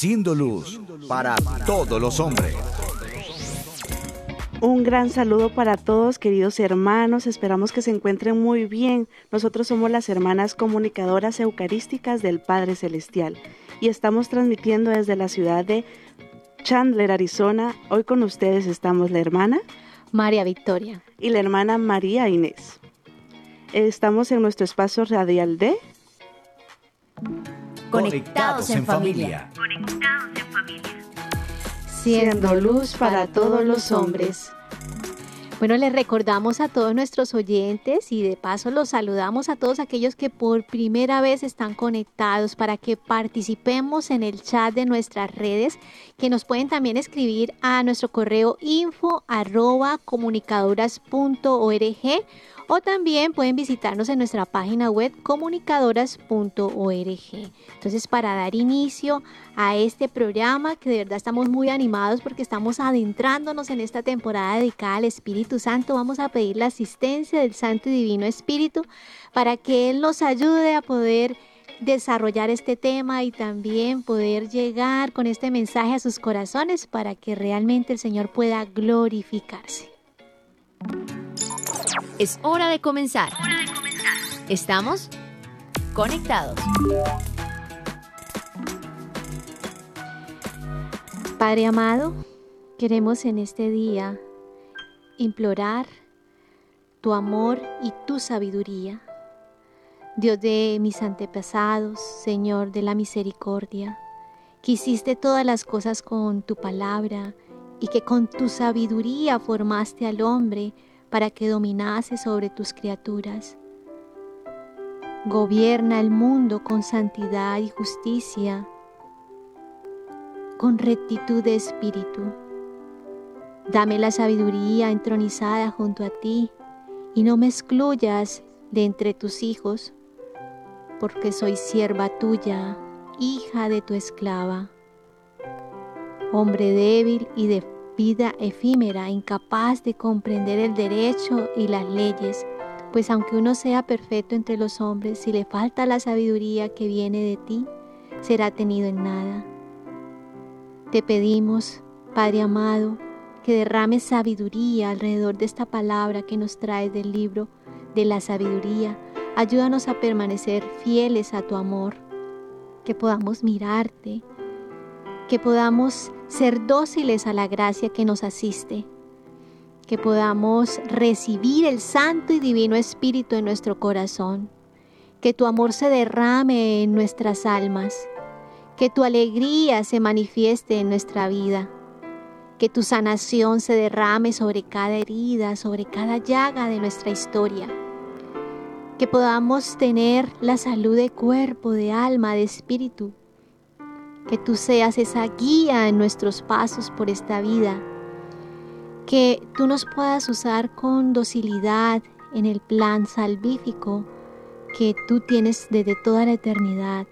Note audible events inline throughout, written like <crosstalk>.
Siendo luz para todos los hombres. Un gran saludo para todos, queridos hermanos. Esperamos que se encuentren muy bien. Nosotros somos las hermanas comunicadoras eucarísticas del Padre Celestial y estamos transmitiendo desde la ciudad de Chandler, Arizona. Hoy con ustedes estamos la hermana María Victoria y la hermana María Inés. Estamos en nuestro espacio radial de Conectados en familia. Siendo luz para todos los hombres. Bueno, les recordamos a todos nuestros oyentes y de paso los saludamos a todos aquellos que por primera vez están conectados para que participemos en el chat de nuestras redes, que nos pueden también escribir a nuestro correo info arroba comunicadoras.org o también pueden visitarnos en nuestra página web comunicadoras.org. Entonces, para dar inicio a este programa, que de verdad estamos muy animados porque estamos adentrándonos en esta temporada dedicada al Espíritu Santo, vamos a pedir la asistencia del Santo y Divino Espíritu para que Él nos ayude a poder desarrollar este tema y también poder llegar con este mensaje a sus corazones para que realmente el Señor pueda glorificarse. Es hora de comenzar. ¿Estamos? Conectados. Padre amado, queremos en este día implorar tu amor y tu sabiduría. Dios de mis antepasados, Señor de la misericordia, que hiciste todas las cosas con tu palabra y que con tu sabiduría formaste al hombre para que dominase sobre tus criaturas. Gobierna el mundo con santidad y justicia, con rectitud de espíritu. Dame la sabiduría entronizada junto a ti y no me excluyas de entre tus hijos, porque soy sierva tuya, hija de tu esclava. Hombre débil y de vida efímera, incapaz de comprender el derecho y las leyes, pues aunque uno sea perfecto entre los hombres, si le falta la sabiduría que viene de ti, será tenido en nada. Te pedimos, Padre amado, que derrames sabiduría alrededor de esta palabra que nos traes del libro de la sabiduría. Ayúdanos a permanecer fieles a tu amor, que podamos mirarte, que podamos ser dóciles a la gracia que nos asiste, que podamos recibir el Santo y Divino Espíritu en nuestro corazón, que tu amor se derrame en nuestras almas, que tu alegría se manifieste en nuestra vida, que tu sanación se derrame sobre cada herida, sobre cada llaga de nuestra historia, que podamos tener la salud de cuerpo, de alma, de espíritu, que tú seas esa guía en nuestros pasos por esta vida, que tú nos puedas usar con docilidad en el plan salvífico que tú tienes desde toda la eternidad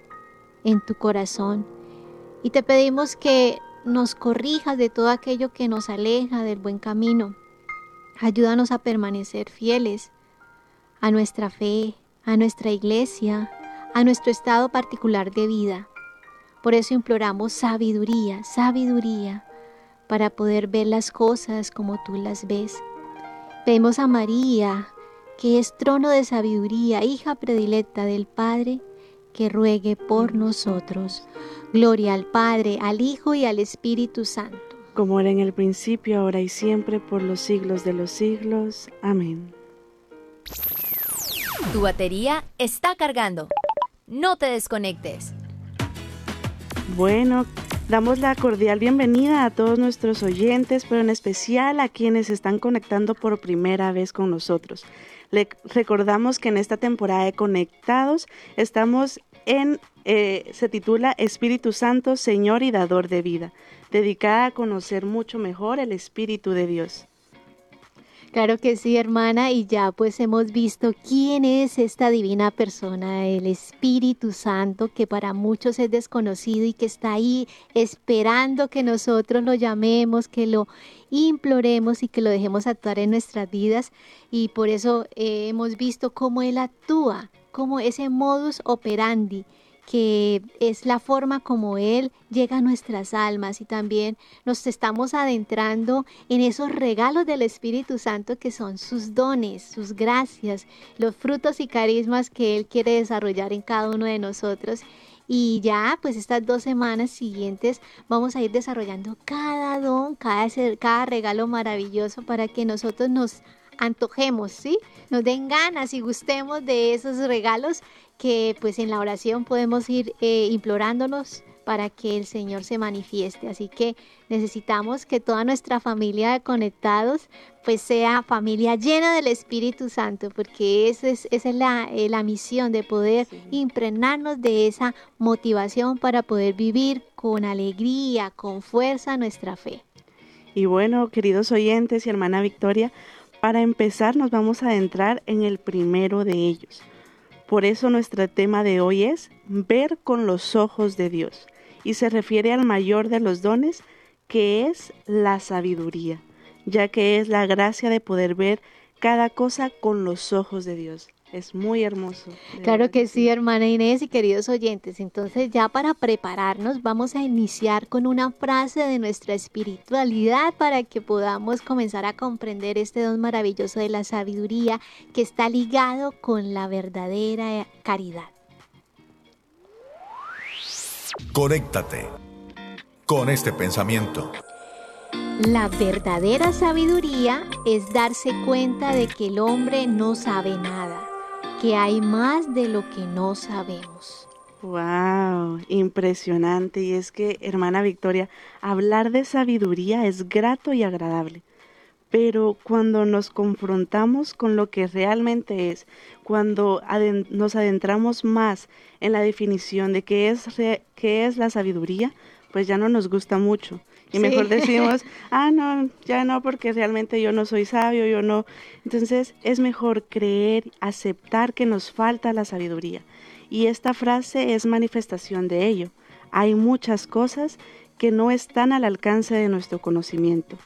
en tu corazón. Y te pedimos que nos corrijas de todo aquello que nos aleja del buen camino. Ayúdanos a permanecer fieles a nuestra fe, a nuestra iglesia, a nuestro estado particular de vida. Por eso imploramos sabiduría, sabiduría, para poder ver las cosas como tú las ves. Pedimos a María, que es trono de sabiduría, hija predilecta del Padre, que ruegue por nosotros. Gloria al Padre, al Hijo y al Espíritu Santo. Como era en el principio, ahora y siempre, por los siglos de los siglos. Amén. Tu batería está cargando. No te desconectes. Bueno, damos la cordial bienvenida a todos nuestros oyentes, pero en especial a quienes están conectando por primera vez con nosotros. Le recordamos que en esta temporada de Conectados estamos en, eh, se titula Espíritu Santo, Señor y Dador de Vida. dedicada a conocer mucho mejor el Espíritu de Dios. Claro que sí, hermana, y ya pues hemos visto quién es esta divina persona, el Espíritu Santo, que para muchos es desconocido y que está ahí esperando que nosotros lo llamemos, que lo imploremos y que lo dejemos actuar en nuestras vidas. Y por eso eh, hemos visto cómo Él actúa, como ese modus operandi que es la forma como Él llega a nuestras almas y también nos estamos adentrando en esos regalos del Espíritu Santo que son sus dones, sus gracias, los frutos y carismas que Él quiere desarrollar en cada uno de nosotros. Y ya, pues estas dos semanas siguientes vamos a ir desarrollando cada don, cada, cada regalo maravilloso para que nosotros nos antojemos, ¿sí? Nos den ganas y gustemos de esos regalos que pues en la oración podemos ir eh, implorándolos para que el Señor se manifieste. Así que necesitamos que toda nuestra familia de conectados pues sea familia llena del Espíritu Santo, porque esa es, esa es la, eh, la, misión de poder impregnarnos de esa motivación para poder vivir con alegría, con fuerza nuestra fe. Y bueno, queridos oyentes y hermana Victoria, para empezar nos vamos a adentrar en el primero de ellos. Por eso nuestro tema de hoy es ver con los ojos de Dios y se refiere al mayor de los dones que es la sabiduría, ya que es la gracia de poder ver cada cosa con los ojos de Dios. Es muy hermoso. Claro que sí, hermana Inés y queridos oyentes. Entonces ya para prepararnos vamos a iniciar con una frase de nuestra espiritualidad para que podamos comenzar a comprender este don maravilloso de la sabiduría que está ligado con la verdadera caridad. Conéctate con este pensamiento. La verdadera sabiduría es darse cuenta de que el hombre no sabe nada que hay más de lo que no sabemos. Wow, impresionante. Y es que, hermana Victoria, hablar de sabiduría es grato y agradable. Pero cuando nos confrontamos con lo que realmente es, cuando nos adentramos más en la definición de qué es, qué es la sabiduría, pues ya no nos gusta mucho. Y mejor decimos, <laughs> ah, no, ya no, porque realmente yo no soy sabio, yo no. Entonces es mejor creer, aceptar que nos falta la sabiduría. Y esta frase es manifestación de ello. Hay muchas cosas que no están al alcance de nuestro conocimiento,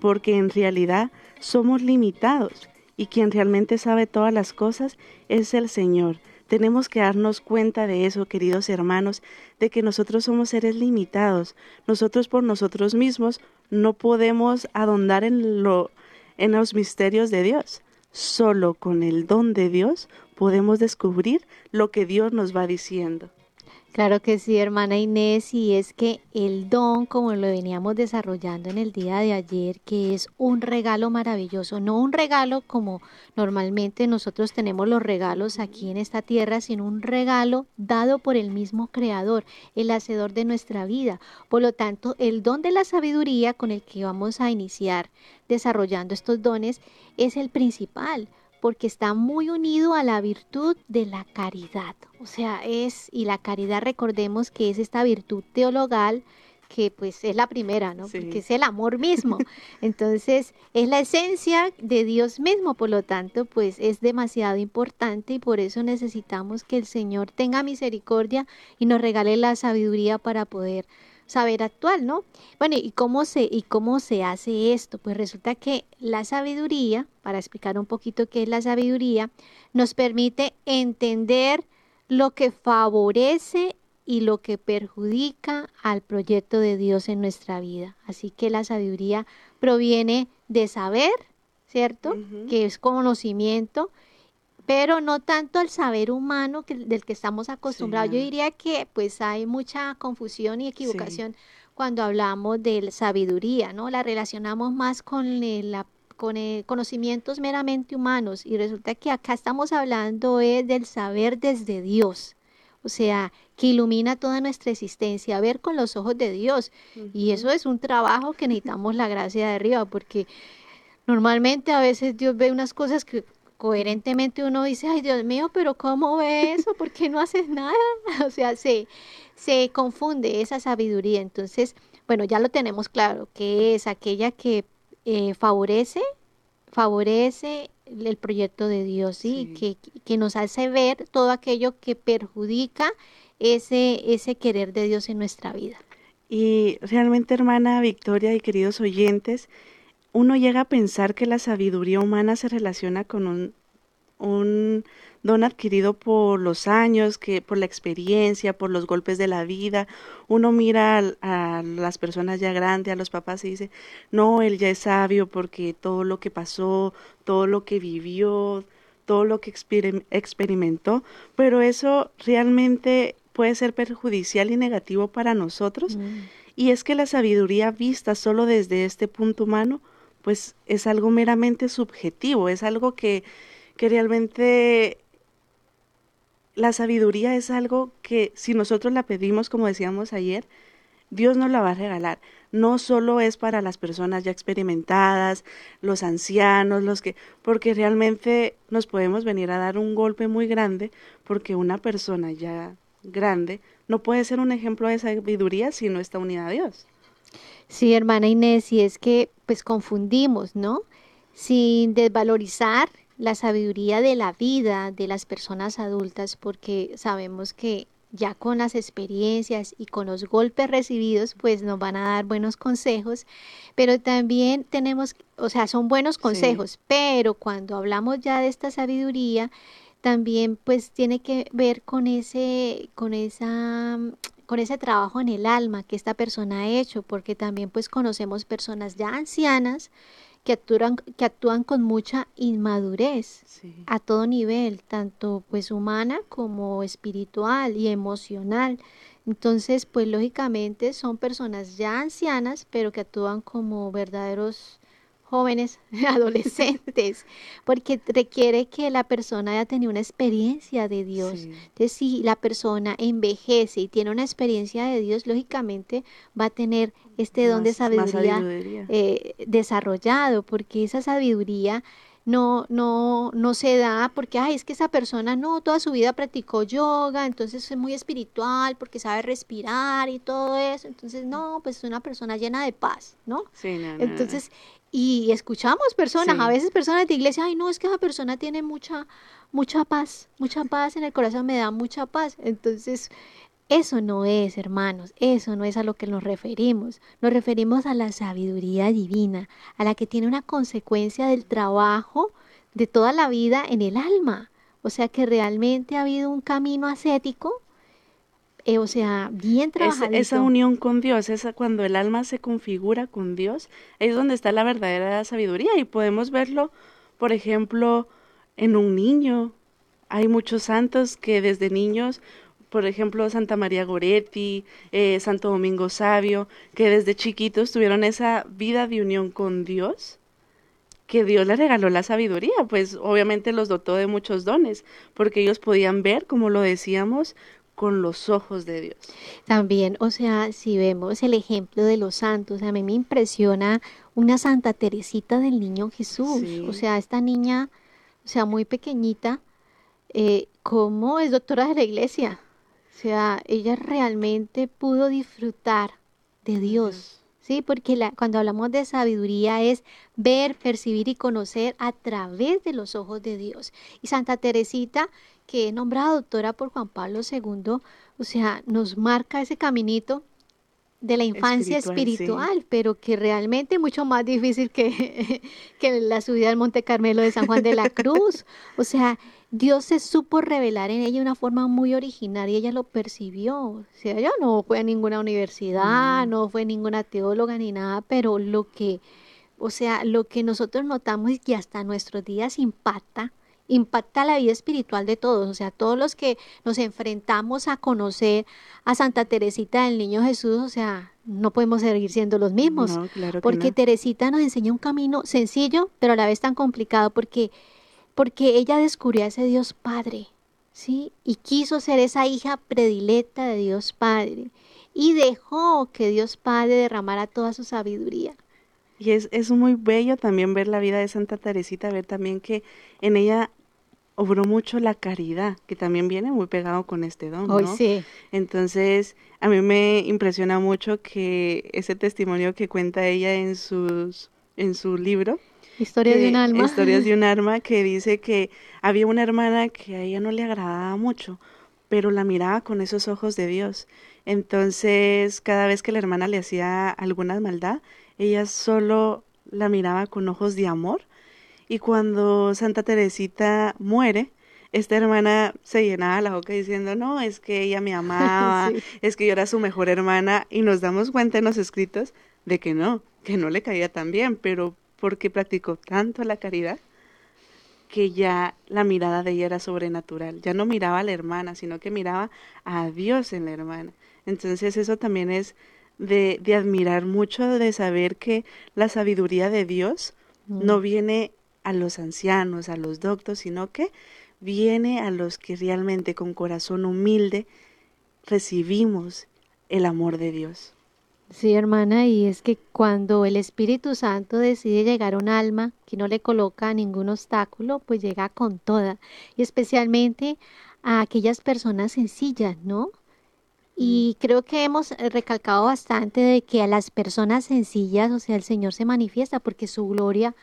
porque en realidad somos limitados y quien realmente sabe todas las cosas es el Señor. Tenemos que darnos cuenta de eso, queridos hermanos, de que nosotros somos seres limitados. Nosotros por nosotros mismos no podemos adondar en, lo, en los misterios de Dios. Solo con el don de Dios podemos descubrir lo que Dios nos va diciendo. Claro que sí, hermana Inés, y es que el don, como lo veníamos desarrollando en el día de ayer, que es un regalo maravilloso, no un regalo como normalmente nosotros tenemos los regalos aquí en esta tierra, sino un regalo dado por el mismo Creador, el Hacedor de nuestra vida. Por lo tanto, el don de la sabiduría con el que vamos a iniciar desarrollando estos dones es el principal porque está muy unido a la virtud de la caridad. O sea, es, y la caridad recordemos que es esta virtud teologal que pues es la primera, ¿no? Porque es el amor mismo. <laughs> Entonces, es la esencia de Dios mismo, por lo tanto, pues es demasiado importante y por eso necesitamos que el Señor tenga misericordia y nos regale la sabiduría para poder saber actual, ¿no? Bueno, ¿y cómo se y cómo se hace esto? Pues resulta que la sabiduría, para explicar un poquito qué es la sabiduría, nos permite entender lo que favorece y lo que perjudica al proyecto de Dios en nuestra vida. Así que la sabiduría proviene de saber, ¿cierto? Que es conocimiento pero no tanto el saber humano del que estamos acostumbrados. Yo diría que pues hay mucha confusión y equivocación cuando hablamos de sabiduría, ¿no? La relacionamos más con con conocimientos meramente humanos y resulta que acá estamos hablando del saber desde Dios, o sea, que ilumina toda nuestra existencia, ver con los ojos de Dios. Y eso es un trabajo que necesitamos la gracia de arriba, porque normalmente a veces Dios ve unas cosas que coherentemente uno dice, ay Dios mío, pero ¿cómo ve eso? ¿Por qué no haces nada? <laughs> O sea, se, se confunde esa sabiduría. Entonces, bueno, ya lo tenemos claro, que es aquella que eh, favorece, favorece el proyecto de Dios, ¿sí? Que, que, nos hace ver todo aquello que perjudica ese, ese querer de Dios en nuestra vida. Y realmente, hermana Victoria y queridos oyentes, uno llega a pensar que la sabiduría humana se relaciona con un, un don adquirido por los años, que por la experiencia, por los golpes de la vida. Uno mira a, las personas ya grandes, a los papás y dice, no, él ya es sabio porque todo lo que pasó, todo lo que vivió, todo lo que experimentó, pero eso realmente puede ser perjudicial y negativo para nosotros. Mm. Y es que la sabiduría vista solo desde este punto humano, pues es algo meramente subjetivo, es algo que, que realmente la sabiduría es algo que si nosotros la pedimos, como decíamos ayer, Dios nos la va a regalar. No solo es para las personas ya experimentadas, los ancianos, los que, porque realmente nos podemos venir a dar un golpe muy grande, porque una persona ya grande no puede ser un ejemplo de sabiduría si no está unida a Dios. Sí, hermana Inés, y es que pues confundimos, ¿no? Sin desvalorizar la sabiduría de la vida de las personas adultas porque sabemos que ya con las experiencias y con los golpes recibidos, pues nos van a dar buenos consejos, pero también tenemos, o sea, son buenos consejos, pero cuando hablamos ya de esta sabiduría, también pues tiene que ver con ese, con esa con ese trabajo en el alma que esta persona ha hecho, porque también pues conocemos personas ya ancianas que actúan, que actúan con mucha inmadurez a todo nivel, tanto pues humana como espiritual y emocional. Entonces, pues lógicamente son personas ya ancianas, pero que actúan como verdaderos jóvenes, <laughs> adolescentes, porque requiere que la persona haya tenido una experiencia de Dios. Entonces, si la persona envejece y tiene una experiencia de Dios, lógicamente va a tener este don de sabiduría, eh, desarrollado, porque esa sabiduría no, no, no se da porque, ay, es que esa persona no, toda su vida practicó yoga, entonces es muy espiritual porque sabe respirar y todo eso, entonces no, pues es una persona llena de paz, ¿no? Sí, entonces, y escuchamos personas, a veces personas de iglesia, ay, no, es que esa persona tiene mucha, mucha paz, mucha paz en el corazón, me da mucha paz. Entonces, eso no es, hermanos, eso no es a lo que nos referimos. Nos referimos a la sabiduría divina, a la que tiene una consecuencia del trabajo de toda la vida en el alma. O sea que realmente ha habido un camino ascético eh, o sea, bien trabajado. Esa, unión con Dios, esa cuando el alma se configura con Dios, es donde está la verdadera sabiduría y podemos verlo, por ejemplo, en un niño. Hay muchos santos que desde niños, por ejemplo, Santa María Goretti, eh, Santo Domingo Sabio, que desde chiquitos tuvieron esa vida de unión con Dios que Dios les regaló la sabiduría, pues obviamente los dotó de muchos dones, porque ellos podían ver, como lo decíamos, con los ojos de Dios. También, o sea, si vemos el ejemplo de los santos, a mí me impresiona una Santa Teresita del Niño Jesús, o sea, esta niña, o sea, muy pequeñita, eh, como es doctora de la iglesia, o sea, ella realmente pudo disfrutar de Dios. Sí, porque la, cuando hablamos de sabiduría es ver, percibir y conocer a través de los ojos de Dios. Y Santa Teresita, que es nombrada doctora por Juan Pablo II, o sea, nos marca ese caminito de la infancia espiritual, pero que realmente mucho más difícil que, <laughs> que la subida al Monte Carmelo de San Juan de la <laughs> Cruz. O sea, Dios se supo revelar en ella de una forma muy original y ella lo percibió. O sea, ella no fue a ninguna universidad, mm. no fue ninguna teóloga ni nada, pero lo que, o sea, lo que nosotros notamos y que hasta nuestros días impacta impacta la vida espiritual de todos, o sea, todos los que nos enfrentamos a conocer a Santa Teresita del Niño Jesús, o sea, no podemos seguir siendo los mismos, porque Teresita nos enseña un camino sencillo, pero a la vez tan complicado, porque, porque ella descubrió a ese Dios Padre, ¿sí? Y quiso ser esa hija predilecta de Dios Padre, y dejó que Dios Padre derramara toda su sabiduría. Y es, es muy bello también ver la vida de Santa Teresita, ver también que en ella obró mucho la caridad, que también viene muy pegado con este don, ¿no? sí. Entonces, a mí me impresiona mucho que ese testimonio que cuenta ella en sus en su libro, Historia de un alma. Historias de un <laughs> alma, que dice que había una hermana que a ella no le agradaba mucho, pero la miraba con esos ojos de Dios. Entonces, cada vez que la hermana le hacía alguna maldad, ella solo la miraba con ojos de amor y cuando Santa Teresita muere, esta hermana se llenaba la boca diciendo, no, es que ella me <laughs> amaba, es que yo era su mejor hermana, y nos damos cuenta en los escritos de que no, que no le caía tan bien, pero porque practicó tanto la caridad que ya la mirada de ella era sobrenatural, ya no miraba a la hermana, sino que miraba a Dios en la hermana. Entonces eso también es de, de admirar mucho, de saber que la sabiduría de Dios no viene a los ancianos, a los doctos, sino que viene a los que realmente con corazón humilde recibimos el amor de Dios. Sí, hermana, y es que cuando el Espíritu Santo decide llegar a un alma que no le coloca ningún obstáculo, pues llega con toda, y especialmente a aquellas personas sencillas, ¿no? Y mm. creo que hemos recalcado bastante de que a las personas sencillas, o sea, el Señor se manifiesta porque su gloria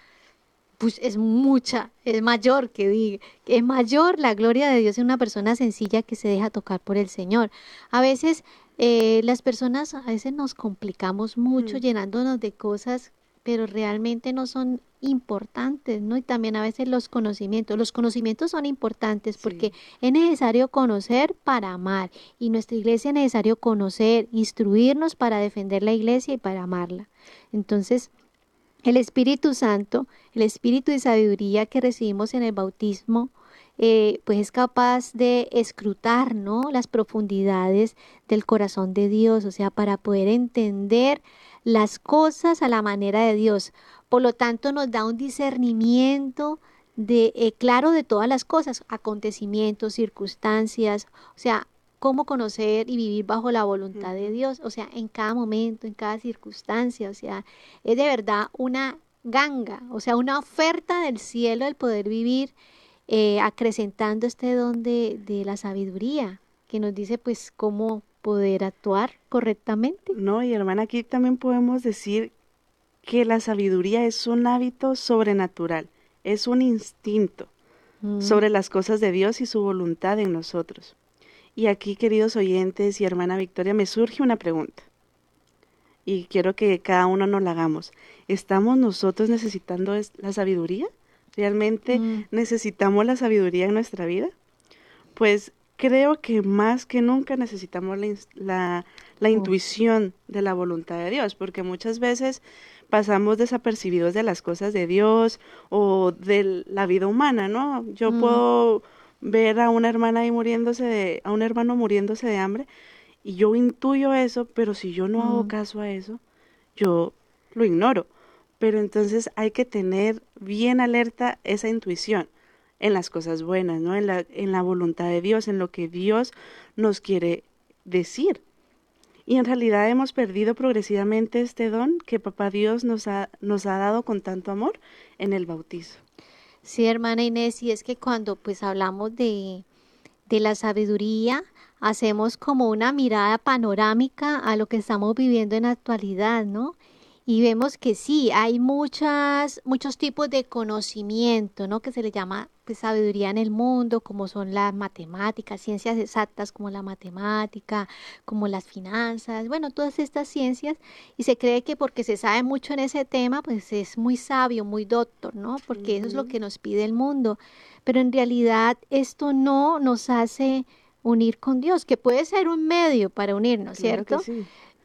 pues es mucha, es mayor que diga, es mayor la gloria de Dios en una persona sencilla que se deja tocar por el Señor. A veces eh, las personas, a veces nos complicamos mucho llenándonos de cosas, pero realmente no son importantes, ¿no? Y también a veces los conocimientos, los conocimientos son importantes porque es necesario conocer para amar y nuestra iglesia es necesario conocer, instruirnos para defender la iglesia y para amarla. Entonces, el Espíritu Santo, el Espíritu de sabiduría que recibimos en el bautismo, eh, pues es capaz de escrutar ¿no? las profundidades del corazón de Dios, o sea, para poder entender las cosas a la manera de Dios. Por lo tanto, nos da un discernimiento de eh, claro de todas las cosas, acontecimientos, circunstancias, o sea, cómo conocer y vivir bajo la voluntad de Dios, o sea, en cada momento, en cada circunstancia, o sea, es de verdad una ganga, o sea, una oferta del cielo el poder vivir eh, acrecentando este don de, de la sabiduría, que nos dice pues cómo poder actuar correctamente. No, y hermana, aquí también podemos decir que la sabiduría es un hábito sobrenatural, es un instinto mm. sobre las cosas de Dios y su voluntad en nosotros. Y aquí, queridos oyentes y hermana Victoria, me surge una pregunta. Y quiero que cada uno nos la hagamos. ¿Estamos nosotros necesitando la sabiduría? ¿Realmente mm. necesitamos la sabiduría en nuestra vida? Pues creo que más que nunca necesitamos la, la, oh. intuición de la voluntad de Dios, porque muchas veces pasamos desapercibidos de las cosas de Dios o de la vida humana, ¿no? Yo mm. puedo ver a una hermana ahí muriéndose de, a un hermano muriéndose de hambre, y yo intuyo eso, pero si yo no hago caso a eso, yo lo ignoro. Pero entonces hay que tener bien alerta esa intuición en las cosas buenas, ¿no? En la, en la voluntad de Dios, en lo que Dios nos quiere decir. Y en realidad hemos perdido progresivamente este don que Papá Dios nos ha, nos ha dado con tanto amor en el bautizo. Sí, hermana Inés, y es que cuando pues hablamos de, de la sabiduría, hacemos como una mirada panorámica a lo que estamos viviendo en la actualidad, ¿no? Y vemos que sí, hay muchas, muchos tipos de conocimiento, ¿no? Que se le llama pues, sabiduría en el mundo, como son las matemáticas, ciencias exactas como la matemática, como las finanzas, bueno, todas estas ciencias, y se cree que porque se sabe mucho en ese tema, pues es muy sabio, muy doctor, ¿no? Porque eso es lo que nos pide el mundo. Pero en realidad esto no nos hace unir con Dios, que puede ser un medio para unirnos, ¿cierto?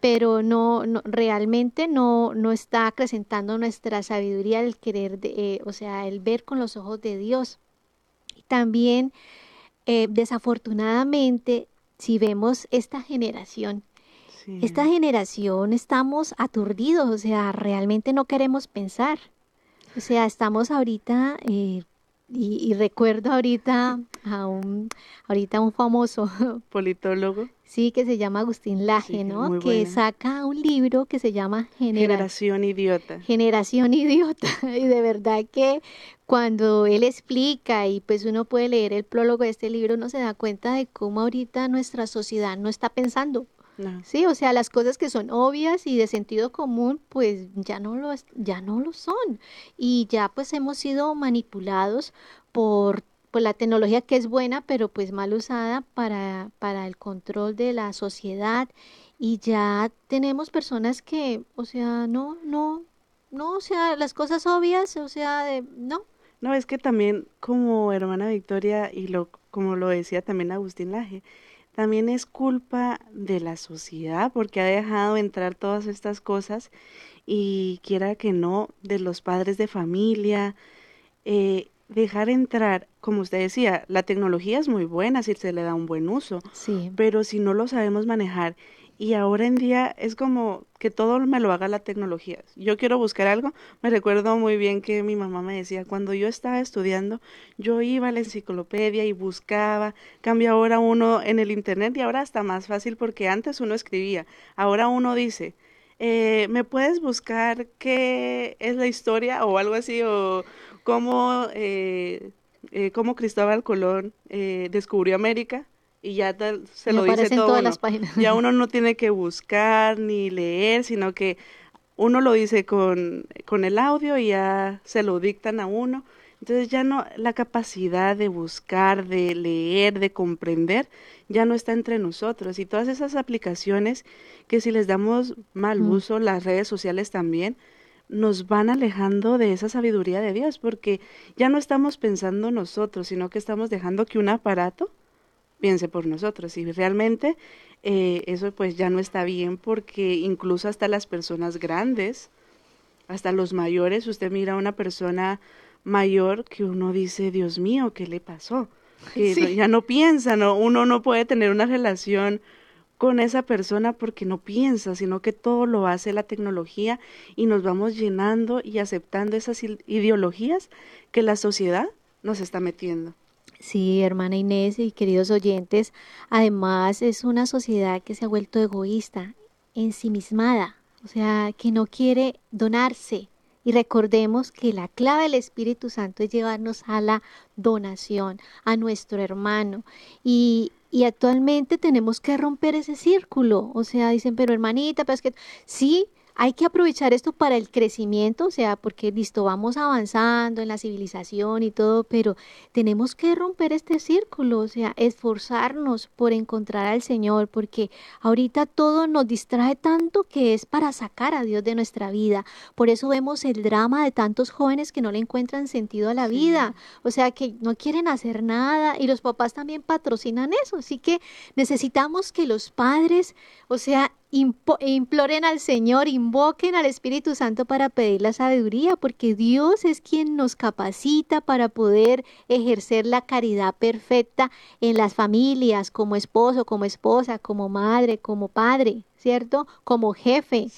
Pero no, no realmente no, no está acrecentando nuestra sabiduría el querer, de, eh, o sea, el ver con los ojos de Dios. Y también, eh, desafortunadamente, si vemos esta generación, esta generación estamos aturdidos, o sea, realmente no queremos pensar. O sea, estamos ahorita eh, y, recuerdo ahorita a un, ahorita un famoso <laughs> politólogo. Sí, que se llama Agustín Laje, ¿no? Que saca un libro que se llama Generación Idiota. Generación Idiota. <laughs> Y de verdad que cuando él explica y pues uno puede leer el prólogo de este libro, uno se da cuenta de cómo ahorita nuestra sociedad no está pensando. Sí, o sea, las cosas que son obvias y de sentido común, pues ya no lo, ya no lo son. Y ya pues hemos sido manipulados por, por la tecnología que es buena, pero pues mal usada para, para el control de la sociedad. Y ya tenemos personas que, o sea, no, no, no, o sea, las cosas obvias, o sea, de, no. No, es que también como hermana Victoria y lo, como lo decía también Agustín Laje, también es culpa de la sociedad porque ha dejado entrar todas estas cosas y quiera que no, de los padres de familia, eh, dejar entrar, como usted decía, la tecnología es muy buena si se le da un buen uso, sí. pero si no lo sabemos manejar y ahora en día es como que todo me lo haga la tecnología. Yo quiero buscar algo, me recuerdo muy bien que mi mamá me decía, cuando yo estaba estudiando, yo iba a la enciclopedia y buscaba, cambia ahora uno en el internet y ahora está más fácil porque antes uno escribía, ahora uno dice, eh, ¿me puedes buscar qué es la historia o algo así o cómo, eh, eh, cómo Cristóbal Colón descubrió América? y ya se lo dice todo. Todas las páginas. Ya <laughs> uno no tiene que buscar ni leer, sino que uno lo dice con, con el audio y ya se lo dictan a uno. Entonces ya no, la capacidad de buscar, de leer, de comprender, ya no está entre nosotros. Y todas esas aplicaciones que si les damos mal mm. uso, las redes sociales también, nos van alejando de esa sabiduría de Dios, porque ya no estamos pensando nosotros, sino que estamos dejando que un aparato piense por nosotros. Y realmente eh, eso pues ya no está bien porque incluso hasta las personas grandes, hasta los mayores, usted mira a una persona mayor que uno dice, Dios mío, ¿qué le pasó? Que ya no piensa, ¿no? uno no puede tener una relación con esa persona porque no piensa, sino que todo lo hace la tecnología y nos vamos llenando y aceptando esas ideologías que la sociedad nos está metiendo. Sí, hermana Inés y queridos oyentes, además es una sociedad que se ha vuelto egoísta, ensimismada, o sea, que no quiere donarse. Y recordemos que la clave del Espíritu Santo es llevarnos a la donación, a nuestro hermano. Y, y actualmente tenemos que romper ese círculo. O sea, dicen, pero hermanita, pero es que sí, hay que aprovechar esto para el crecimiento, o sea, porque listo, vamos avanzando en la civilización y todo, pero tenemos que romper este círculo, o sea, esforzarnos por encontrar al Señor, porque ahorita todo nos distrae tanto que es para sacar a Dios de nuestra vida. Por eso vemos el drama de tantos jóvenes que no le encuentran sentido a la vida, o sea, que no quieren hacer nada y los papás también patrocinan eso, así que necesitamos que los padres, o sea, imploren al Señor, invoquen al Espíritu Santo para pedir la sabiduría, porque Dios es quien nos capacita para poder ejercer la caridad perfecta en las familias, como esposo, como esposa, como madre, como padre, ¿cierto? Como jefe,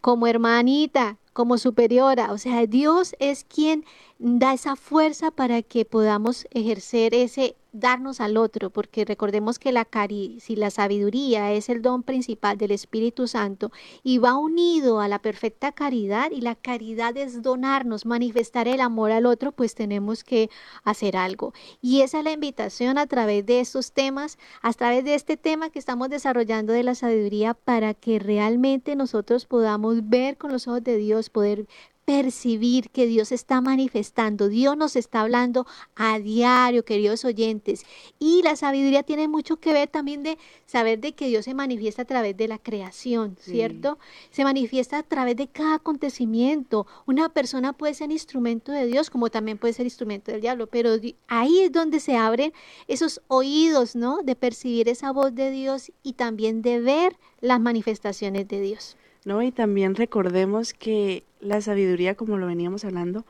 como hermanita, como superiora. O sea, Dios es quien da esa fuerza para que podamos ejercer ese darnos al otro, porque recordemos que la cari si la sabiduría es el don principal del Espíritu Santo y va unido a la perfecta caridad y la caridad es donarnos, manifestar el amor al otro, pues tenemos que hacer algo. Y esa es la invitación a través de estos temas, a través de este tema que estamos desarrollando de la sabiduría para que realmente nosotros podamos ver con los ojos de Dios, poder percibir que Dios está manifestando, Dios nos está hablando a diario, queridos oyentes. Y la sabiduría tiene mucho que ver también de saber de que Dios se manifiesta a través de la creación, ¿cierto? Se manifiesta a través de cada acontecimiento. Una persona puede ser instrumento de Dios como también puede ser instrumento del diablo, pero ahí es donde se abren esos oídos, ¿no? De percibir esa voz de Dios y también de ver las manifestaciones de Dios. ¿No? Y también recordemos que la sabiduría, como lo veníamos hablando,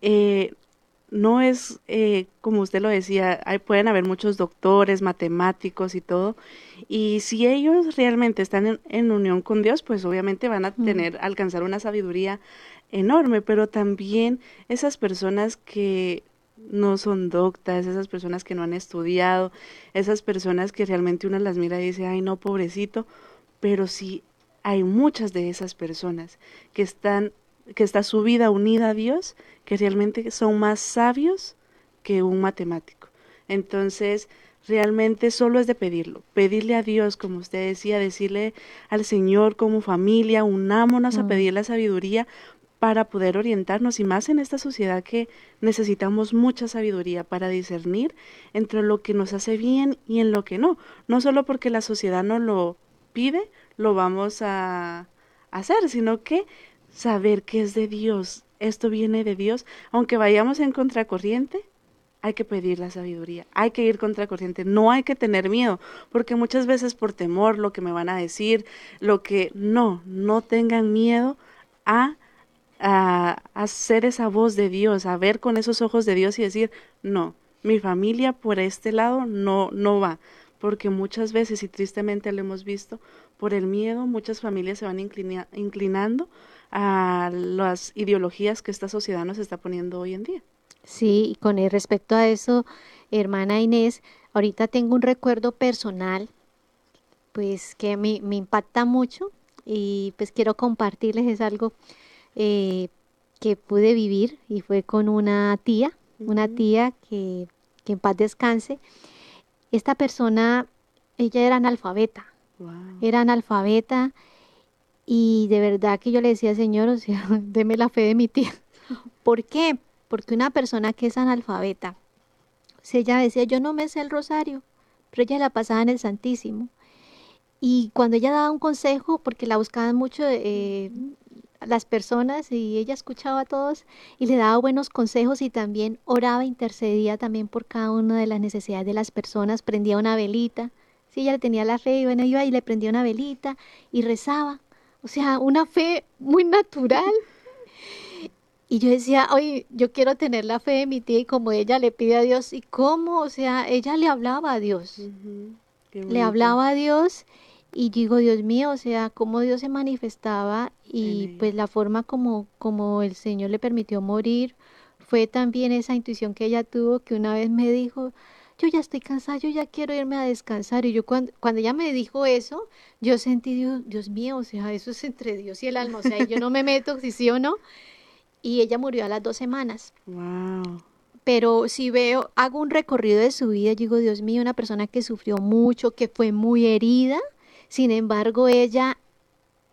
eh, no es, eh, como usted lo decía, hay, pueden haber muchos doctores, matemáticos y todo, y si ellos realmente están en, unión con Dios, pues obviamente van a tener, alcanzar una sabiduría enorme, pero también esas personas que no son doctas, esas personas que no han estudiado, esas personas que realmente uno las mira y dice, ay no, pobrecito, pero sí hay muchas de esas personas que están, que está su vida unida a Dios, que realmente son más sabios que un matemático. Entonces, realmente solo es de pedirlo, pedirle a Dios, como usted decía, decirle al Señor como familia, unámonos a mm. pedir la sabiduría para poder orientarnos y más en esta sociedad que necesitamos mucha sabiduría para discernir entre lo que nos hace bien y en lo que no. No solo porque la sociedad nos lo pide, lo vamos a hacer, sino que saber que es de Dios, esto viene de Dios, aunque vayamos en contracorriente, hay que pedir la sabiduría, hay que ir contracorriente, no hay que tener miedo, porque muchas veces por temor, lo que me van a decir, lo que no, no tengan miedo a a, hacer esa voz de Dios, a ver con esos ojos de Dios y decir, no, mi familia por este lado no, no va, porque muchas veces, y tristemente lo hemos visto, por el miedo muchas familias se van inclinando a las ideologías que esta sociedad nos está poniendo hoy en día. Sí, y con respecto a eso, hermana Inés, ahorita tengo un recuerdo personal, pues que me, me impacta mucho y pues quiero compartirles, es algo eh, que pude vivir y fue con una tía, una tía que, que, en paz descanse. Esta persona, ella era analfabeta, era analfabeta y de verdad que yo le decía, Señor, o sea, <laughs> deme la fe de mi tía. <laughs> ¿Por qué? Porque una persona que es analfabeta, o ella decía, yo no me sé el rosario, pero ella la pasaba en el Santísimo. Y cuando ella daba un consejo, porque la buscaban mucho, eh, las personas y ella escuchaba a todos y le daba buenos consejos y también oraba, intercedía también por cada una de las necesidades de las personas, prendía una velita, sí, ella le tenía la fe y bueno, iba y le prendía una velita y rezaba, o sea, una fe muy natural. Y yo decía, oye, yo quiero tener la fe de mi tía y como ella le pide a Dios, ¿y cómo? O sea, ella le hablaba a Dios. Le hablaba a Dios y digo, Dios mío, o sea, cómo Dios se manifestaba y pues la forma como, como el Señor le permitió morir fue también esa intuición que ella tuvo que una vez me dijo, yo ya estoy cansada, yo ya quiero irme a descansar. Y yo cuando, cuando ella me dijo eso, yo sentí, Dios, Dios mío, o sea, eso es entre Dios y el alma, o sea, yo no me meto si sí o no. Y ella murió a las dos semanas. Wow. Pero si veo, hago un recorrido de su vida, digo, Dios mío, una persona que sufrió mucho, que fue muy herida, sin embargo, ella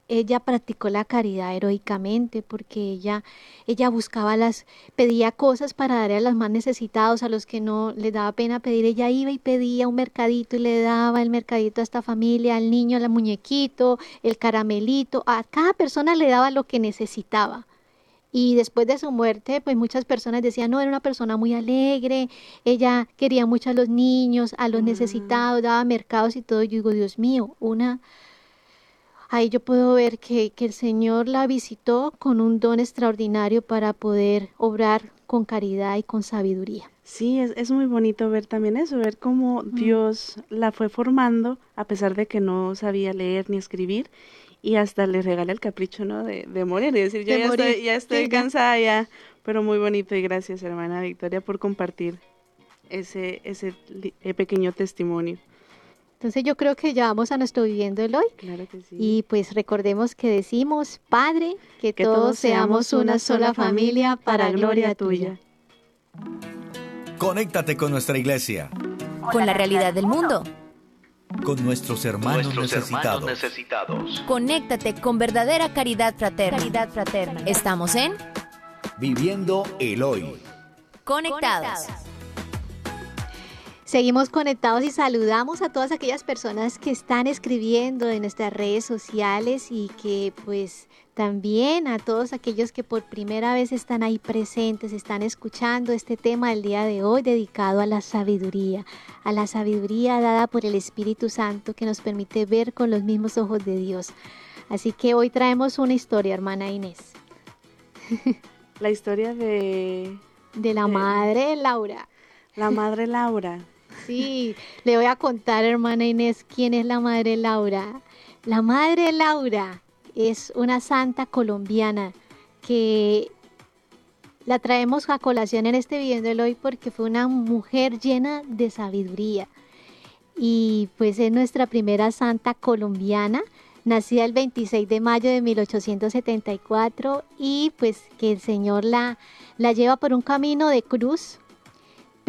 ella practicó la caridad heroicamente porque ella ella buscaba las pedía cosas para dar a los más necesitados, a los que no le daba pena pedir, ella iba y pedía un mercadito y le daba el mercadito a esta familia, al niño, al muñequito, el caramelito, a cada persona le daba lo que necesitaba. Y después de su muerte, pues muchas personas decían, no, era una persona muy alegre, ella quería mucho a los niños, a los necesitados, daba mercados y todo. Yo digo, Dios mío, una... Ahí yo puedo ver que, que el Señor la visitó con un don extraordinario para poder obrar con caridad y con sabiduría. Sí, es, es muy bonito ver también eso, ver cómo Dios la fue formando a pesar de que no sabía leer ni escribir y hasta le regala el capricho, ¿no? De, de morir y decir, yo ya, Estoy, ya estoy cansada ya, pero muy bonito y gracias hermana Victoria por compartir ese, ese eh, pequeño testimonio. Entonces yo creo que ya vamos a nuestro viviendo el hoy. Claro que sí. Y pues recordemos que decimos, Padre, que, todos seamos una sola familia para gloria tuya. Conéctate con nuestra iglesia. Con la realidad del mundo con nuestros hermanos, necesitados. Conéctate con verdadera caridad fraterna. Caridad fraterna. Estamos en Viviendo el Hoy. Conectados. Seguimos conectados y saludamos a todas aquellas personas que están escribiendo en nuestras redes sociales y que pues también a todos aquellos que por primera vez están ahí presentes, están escuchando este tema del día de hoy dedicado a la sabiduría, a la sabiduría dada por el Espíritu Santo que nos permite ver con los mismos ojos de Dios. Así que hoy traemos una historia, hermana Inés. La historia de... De la madre Laura. La madre Laura. Sí, le voy a contar, hermana Inés, quién es la madre Laura. La madre Laura es una santa colombiana que la traemos a colación en este video hoy porque fue una mujer llena de sabiduría. Y pues es nuestra primera santa colombiana, nacida el 26 de mayo de 1874 y pues que el Señor la, la lleva por un camino de cruz,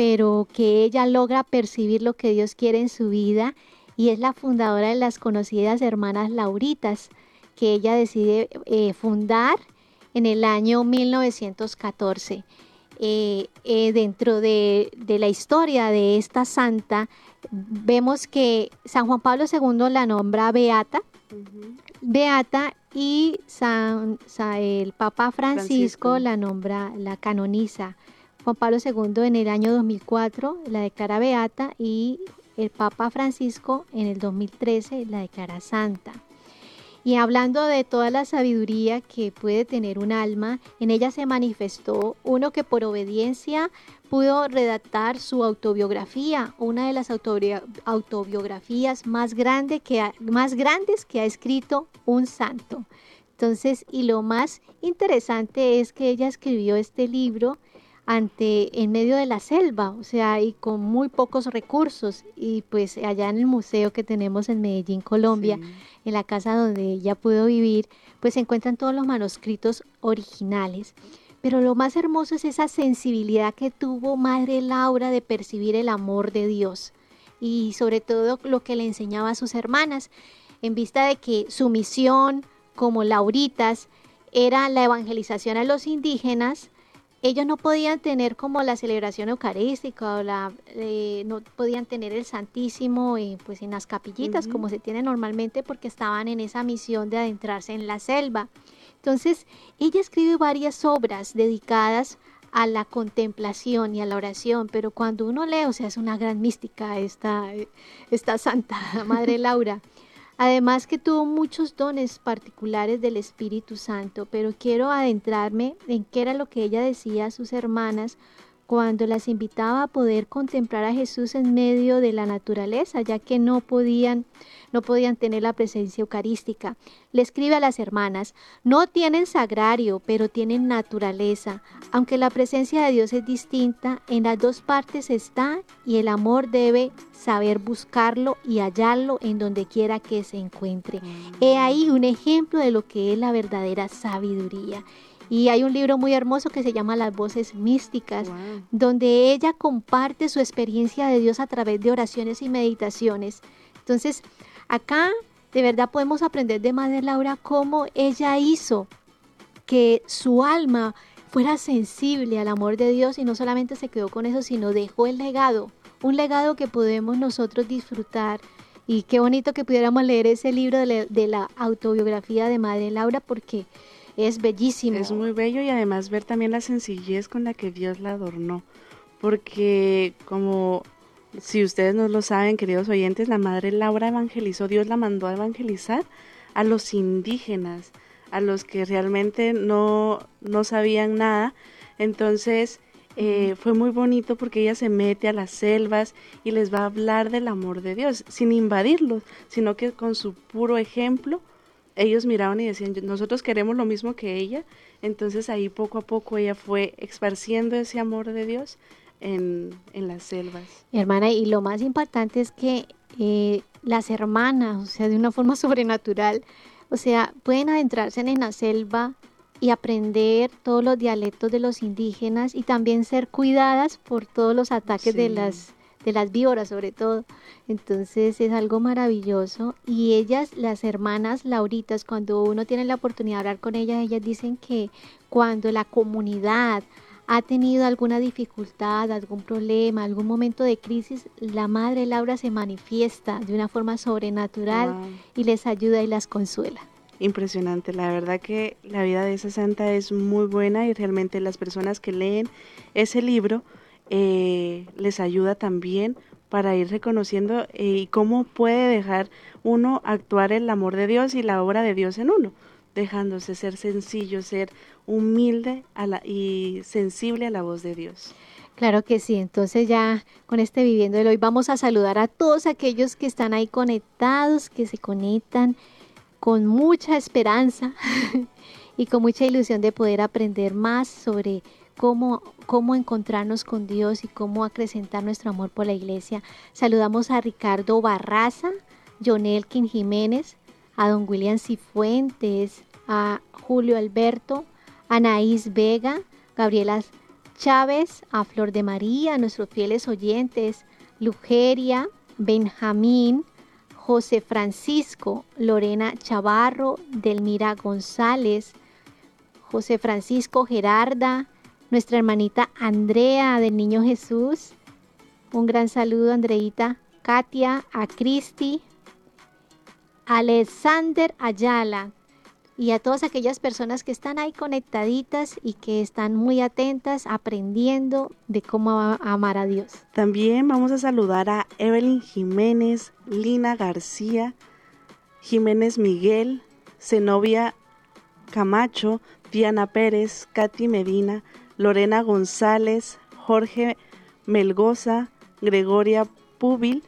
pero que ella logra percibir lo que Dios quiere en su vida y es la fundadora de las conocidas hermanas Lauritas, que ella decide eh, fundar en el año 1914. Eh, eh, dentro de, la historia de esta santa, vemos que San Juan Pablo II la nombra Beata, Beata y San, el Papa Francisco, la nombra, la canoniza. Juan Pablo II en el año 2004 la declara Beata y el Papa Francisco en el 2013 la declara Santa. Y hablando de toda la sabiduría que puede tener un alma, en ella se manifestó uno que por obediencia pudo redactar su autobiografía, una de las autobiografías más, que más grandes que ha escrito un santo. Entonces, y lo más interesante es que ella escribió este libro ante en medio de la selva, o sea, y con muy pocos recursos y pues allá en el museo que tenemos en Medellín, Colombia, en la casa donde ella pudo vivir, pues se encuentran todos los manuscritos originales. Pero lo más hermoso es esa sensibilidad que tuvo Madre Laura de percibir el amor de Dios y sobre todo lo que le enseñaba a sus hermanas, en vista de que su misión como lauritas era la evangelización a los indígenas, ellos no podían tener como la celebración eucarística o la, eh, no podían tener el Santísimo eh, pues en las capillitas como se tiene normalmente porque estaban en esa misión de adentrarse en la selva. Entonces, ella escribe varias obras dedicadas a la contemplación y a la oración, pero cuando uno lee, o sea, es una gran mística esta, esta Santa <laughs> Madre Laura. Además que tuvo muchos dones particulares del Espíritu Santo, pero quiero adentrarme en qué era lo que ella decía a sus hermanas cuando las invitaba a poder contemplar a Jesús en medio de la naturaleza, ya que no podían no podían tener la presencia eucarística. Le escribe a las hermanas, no tienen sagrario, pero tienen naturaleza. Aunque la presencia de Dios es distinta, en las dos partes está y el amor debe saber buscarlo y hallarlo en donde quiera que se encuentre. He ahí un ejemplo de lo que es la verdadera sabiduría. Y hay un libro muy hermoso que se llama Las Voces Místicas, donde ella comparte su experiencia de Dios a través de oraciones y meditaciones. Entonces, Acá de verdad podemos aprender de Madre Laura cómo ella hizo que su alma fuera sensible al amor de Dios y no solamente se quedó con eso, sino dejó el legado, un legado que podemos nosotros disfrutar. Y qué bonito que pudiéramos leer ese libro de la, autobiografía de Madre Laura porque es bellísimo. Es muy bello y además ver también la sencillez con la que Dios la adornó. Porque como si ustedes no lo saben, queridos oyentes, la madre Laura evangelizó, Dios la mandó a evangelizar a los indígenas, a los que realmente no, no sabían nada. Entonces, eh, fue muy bonito porque ella se mete a las selvas y les va a hablar del amor de Dios, sin invadirlos, sino que con su puro ejemplo, ellos miraban y decían, nosotros queremos lo mismo que ella. Entonces ahí poco a poco ella fue esparciendo ese amor de Dios en, las selvas. hermana, y lo más importante es que eh, las hermanas, o sea, de una forma <laughs> sobrenatural, o sea, pueden adentrarse en la selva y aprender todos los dialectos de los indígenas y también ser cuidadas por todos los ataques de las de las víboras sobre todo. Entonces es algo maravilloso. Y ellas, las hermanas Lauritas, cuando uno tiene la oportunidad de hablar con ellas, ellas dicen que cuando la comunidad ha tenido alguna dificultad, algún problema, algún momento de crisis, la Madre Laura se manifiesta de una forma sobrenatural y les ayuda y las consuela. Impresionante, la verdad que la vida de esa santa es muy buena y realmente las personas que leen ese libro eh, les ayuda también para ir reconociendo eh, cómo puede dejar uno actuar el amor de Dios y la obra de Dios en uno dejándose ser sencillo, ser humilde y sensible a la voz de Dios. Claro que sí, entonces ya con este viviendo de hoy vamos a saludar a todos aquellos que están ahí conectados, que se conectan con mucha esperanza <laughs> y con mucha ilusión de poder aprender más sobre cómo, cómo encontrarnos con Dios y cómo acrecentar nuestro amor por la iglesia. Saludamos a Ricardo Barraza, John Elkin Jiménez, a don William Cifuentes, a Julio Alberto, Anaís Vega, Gabriela Chávez, a Flor de María, a nuestros fieles oyentes, Lugeria, Benjamín, José Francisco, Lorena Chavarro, Delmira González, José Francisco Gerarda, nuestra hermanita Andrea del Niño Jesús. Un gran saludo, Andreita, Katia, a Cristi, Alexander Ayala, y a todas aquellas personas que están ahí conectaditas y que están muy atentas aprendiendo de cómo amar a Dios. También vamos a saludar a Evelyn Jiménez, Lina García, Jiménez Miguel, Zenobia Camacho, Diana Pérez, Katy Medina, Lorena González, Jorge Melgoza, Gregoria Púbil,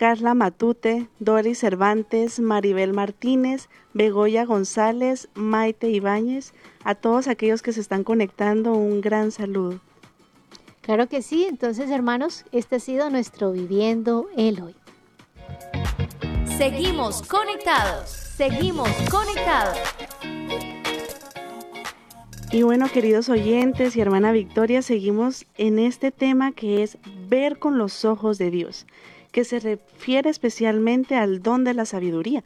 Carla Matute, Doris Cervantes, Maribel Martínez, Begoya González, Maite Ibáñez, a todos aquellos que se están conectando, un gran saludo. Claro que sí, entonces hermanos, este ha sido nuestro Viviendo el Hoy. Seguimos conectados, seguimos conectados. Y bueno, queridos oyentes y hermana Victoria, seguimos en este tema que es ver con los ojos de Dios que se refiere especialmente al don de la sabiduría.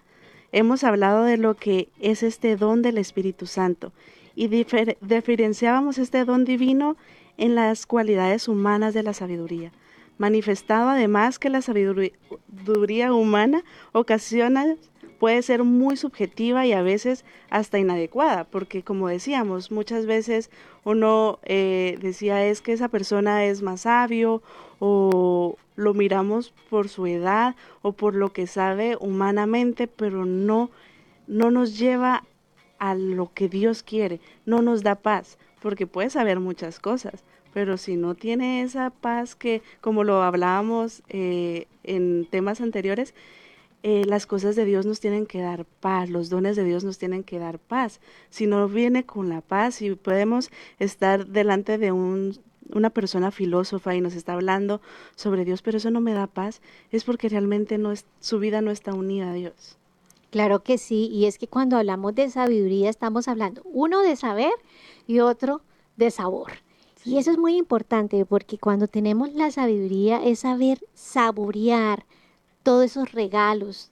Hemos hablado de lo que es este don del Espíritu Santo y diferenciábamos este don divino en las cualidades humanas de la sabiduría, manifestado además que la sabiduría humana ocasiona puede ser muy subjetiva y a veces hasta inadecuada, porque como decíamos, muchas veces uno eh, decía es que esa persona es más sabio o lo miramos por su edad o por lo que sabe humanamente, pero no, no nos lleva a lo que Dios quiere, no nos da paz, porque puede saber muchas cosas, pero si no tiene esa paz que, como lo hablábamos eh, en temas anteriores, eh, las cosas de Dios nos tienen que dar paz, los dones de Dios nos tienen que dar paz. Si no viene con la paz y podemos estar delante de un, una persona filósofa y nos está hablando sobre Dios, pero eso no me da paz, es porque realmente no es, su vida no está unida a Dios. Claro que sí, y es que cuando hablamos de sabiduría estamos hablando uno de saber y otro de sabor. Y eso es muy importante porque cuando tenemos la sabiduría es saber saborear, todos esos regalos,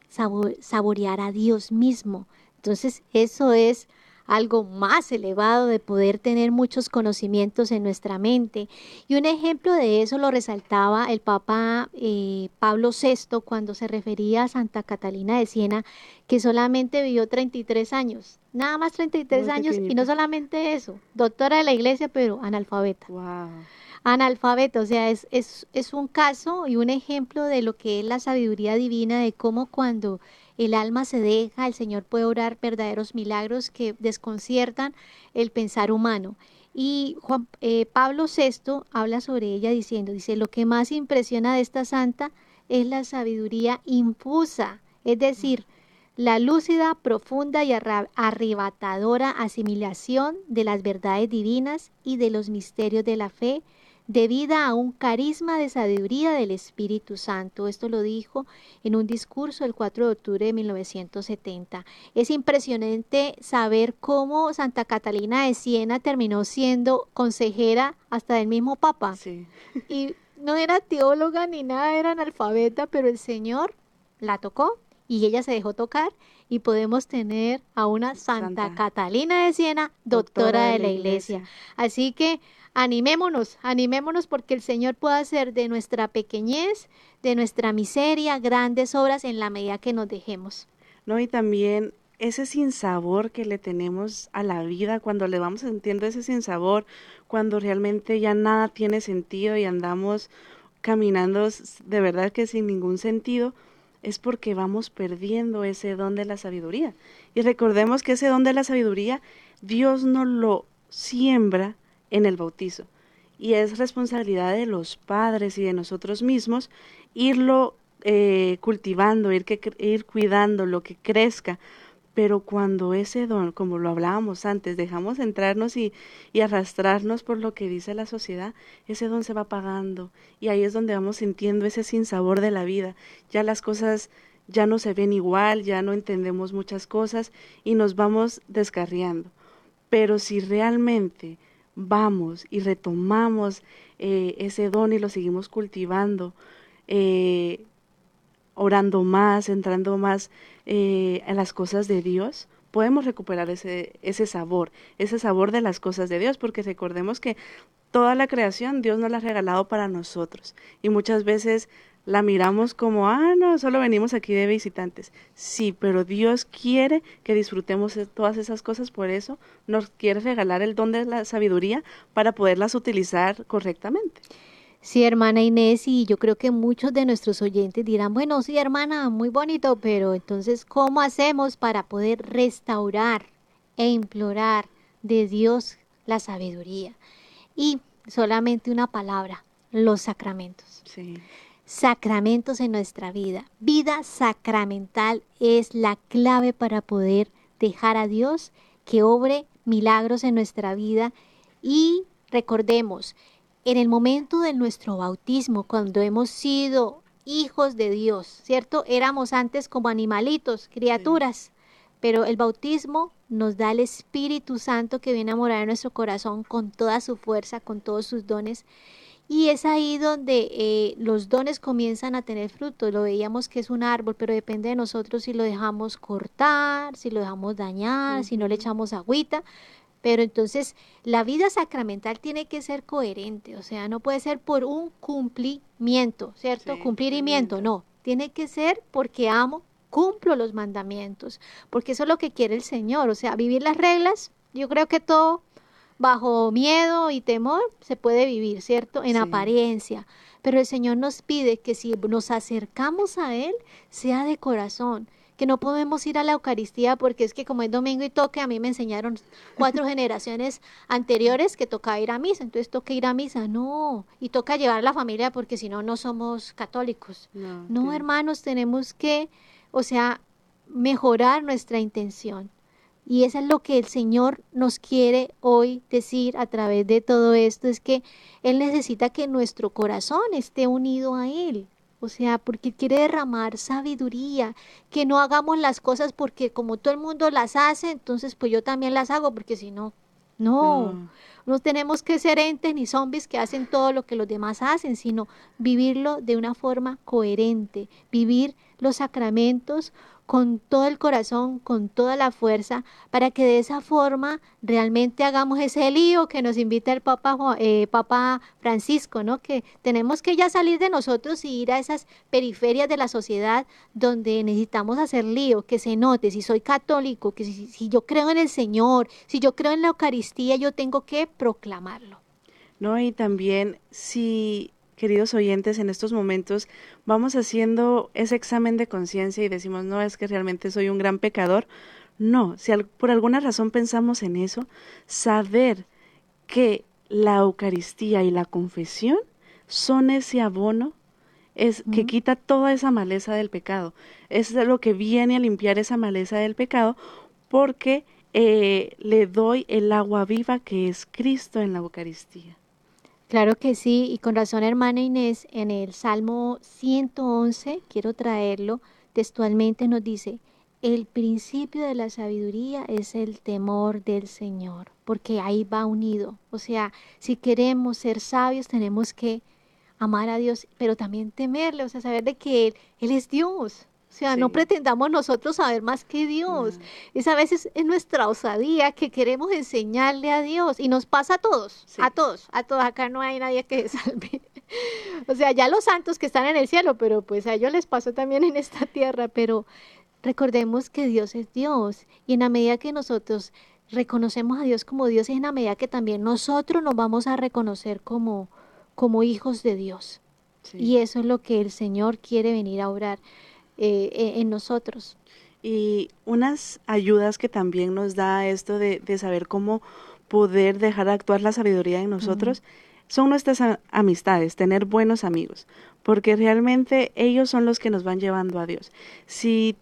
saborear a Dios mismo. Entonces eso es algo más elevado de poder tener muchos conocimientos en nuestra mente. Y un ejemplo de eso lo resaltaba el Papa eh, Pablo VI cuando se refería a Santa Catalina de Siena, que solamente vivió 33 años, nada más 33 años, y no solamente eso, doctora de la iglesia, pero analfabeta. Wow analfabeto. O sea, es, es, es un caso y un ejemplo de lo que es la sabiduría divina, de cómo cuando el alma se deja, el Señor puede orar verdaderos milagros que desconciertan el pensar humano. Y Juan, eh, Pablo VI habla sobre ella diciendo, dice, lo que más impresiona de esta santa es la sabiduría infusa, es decir, la lúcida, profunda y arrebatadora asimilación de las verdades divinas y de los misterios de la fe, debida a un carisma de sabiduría del Espíritu Santo. Esto lo dijo en un discurso el 4 de octubre de 1970. Es impresionante saber cómo Santa Catalina de Siena terminó siendo consejera hasta del mismo Papa. Y no era teóloga ni nada, era analfabeta, pero el Señor la tocó y ella se dejó tocar y podemos tener a una Santa, Catalina de Siena, doctora, de, la iglesia. Así que animémonos, animémonos porque el Señor puede hacer de nuestra pequeñez, de nuestra miseria, grandes obras en la medida que nos dejemos. No, y también ese sinsabor que le tenemos a la vida, cuando le vamos sintiendo ese sinsabor, cuando realmente ya nada tiene sentido y andamos caminando de verdad que sin ningún sentido, es porque vamos perdiendo ese don de la sabiduría. Y recordemos que ese don de la sabiduría Dios nos lo siembra en el bautizo. Y es responsabilidad de los padres y de nosotros mismos irlo eh, cultivando, ir, que, ir cuidando lo que crezca, Pero cuando ese don, como lo hablábamos antes, dejamos entrarnos y, y, arrastrarnos por lo que dice la sociedad, ese don se va apagando. Y ahí es donde vamos sintiendo ese sinsabor de la vida. Ya las cosas ya no se ven igual, ya no entendemos muchas cosas y nos vamos descarriando. Pero si realmente vamos y retomamos eh, ese don y lo seguimos cultivando, eh, orando más, entrando más eh, en las cosas de Dios, podemos recuperar ese, ese sabor, ese sabor de las cosas de Dios, porque recordemos que toda la creación Dios nos la ha regalado para nosotros. Y muchas veces la miramos como, ah, no, solo venimos aquí de visitantes. Sí, pero Dios quiere que disfrutemos de todas esas cosas, por eso nos quiere regalar el don de la sabiduría para poderlas utilizar correctamente. Sí, hermana Inés, y yo creo que muchos de nuestros oyentes dirán, bueno, sí, hermana, muy bonito, pero entonces, ¿cómo hacemos para poder restaurar e implorar de Dios la sabiduría? Y solamente una palabra, los sacramentos. Sí sacramentos en nuestra vida. Vida sacramental es la clave para poder dejar a Dios que obre milagros en nuestra vida y recordemos, en el momento de nuestro bautismo, cuando hemos sido hijos de Dios, ¿cierto? Éramos antes como animalitos, criaturas, pero el bautismo nos da el Espíritu Santo que viene a morar en nuestro corazón con toda su fuerza, con todos sus dones y es ahí donde eh, los dones comienzan a tener fruto. Lo veíamos que es un árbol, pero depende de nosotros si lo dejamos cortar, si lo dejamos dañar, si no le echamos agüita. Pero entonces la vida sacramental tiene que ser coherente, o sea, no puede ser por un cumplimiento, ¿cierto? Cumplimiento, no. Tiene que ser porque amo, cumplo los mandamientos, porque eso es lo que quiere el Señor, o sea, vivir las reglas. Yo creo que todo bajo miedo y temor se puede vivir, ¿cierto? En apariencia. Pero el Señor nos pide que si nos acercamos a Él, sea de corazón, que no podemos ir a la Eucaristía porque es que como es domingo y toque, a mí me enseñaron cuatro <laughs> generaciones anteriores que toca ir a misa, entonces toca ir a misa, no, y toca llevar a la familia porque si no, no somos católicos. No, no hermanos, tenemos que, o sea, mejorar nuestra intención. Y eso es lo que el Señor nos quiere hoy decir a través de todo esto, es que Él necesita que nuestro corazón esté unido a Él. O sea, porque quiere derramar sabiduría, que no hagamos las cosas porque como todo el mundo las hace, entonces pues yo también las hago, porque si no, no, no, no tenemos que ser entes ni zombies que hacen todo lo que los demás hacen, sino vivirlo de una forma coherente, vivir los sacramentos con todo el corazón, con toda la fuerza, para que de esa forma realmente hagamos ese lío que nos invita el Papa, eh, Papa Francisco, ¿no? Que tenemos que ya salir de nosotros y ir a esas periferias de la sociedad donde necesitamos hacer lío, que se note si soy católico, que si, si yo creo en el Señor, si yo creo en la Eucaristía, yo tengo que proclamarlo. No, y también si queridos oyentes, en estos momentos vamos haciendo ese examen de conciencia y decimos, no, es que realmente soy un gran pecador. No, si por alguna razón pensamos en eso, saber que la Eucaristía y la confesión son ese abono es que quita toda esa maleza del pecado. Es lo que viene a limpiar esa maleza del pecado porque eh, le doy el agua viva que es Cristo en la Eucaristía. Claro que sí, y con razón, hermana Inés, en el Salmo 111, quiero traerlo, textualmente nos dice, el principio de la sabiduría es el temor del Señor, porque ahí va unido. O sea, si queremos ser sabios, tenemos que amar a Dios, pero también temerle, o sea, saber de que Él, Él es Dios. O sea, no pretendamos nosotros saber más que Dios. Es a veces es nuestra osadía que queremos enseñarle a Dios y nos pasa a todos, a todos, a todos. Acá no hay nadie que salve. <laughs> o sea, ya los santos que están en el cielo, pero pues a ellos les pasó también en esta tierra. Pero recordemos que Dios es Dios y en la medida que nosotros reconocemos a Dios como Dios, es en la medida que también nosotros nos vamos a reconocer como, como hijos de Dios. Y eso es lo que el Señor quiere venir a orar. Eh, e, en nosotros. Y unas ayudas que también nos da esto de, de saber cómo poder dejar actuar la sabiduría en nosotros son nuestras amistades, tener buenos amigos, porque realmente ellos son los que nos van llevando a Dios. Si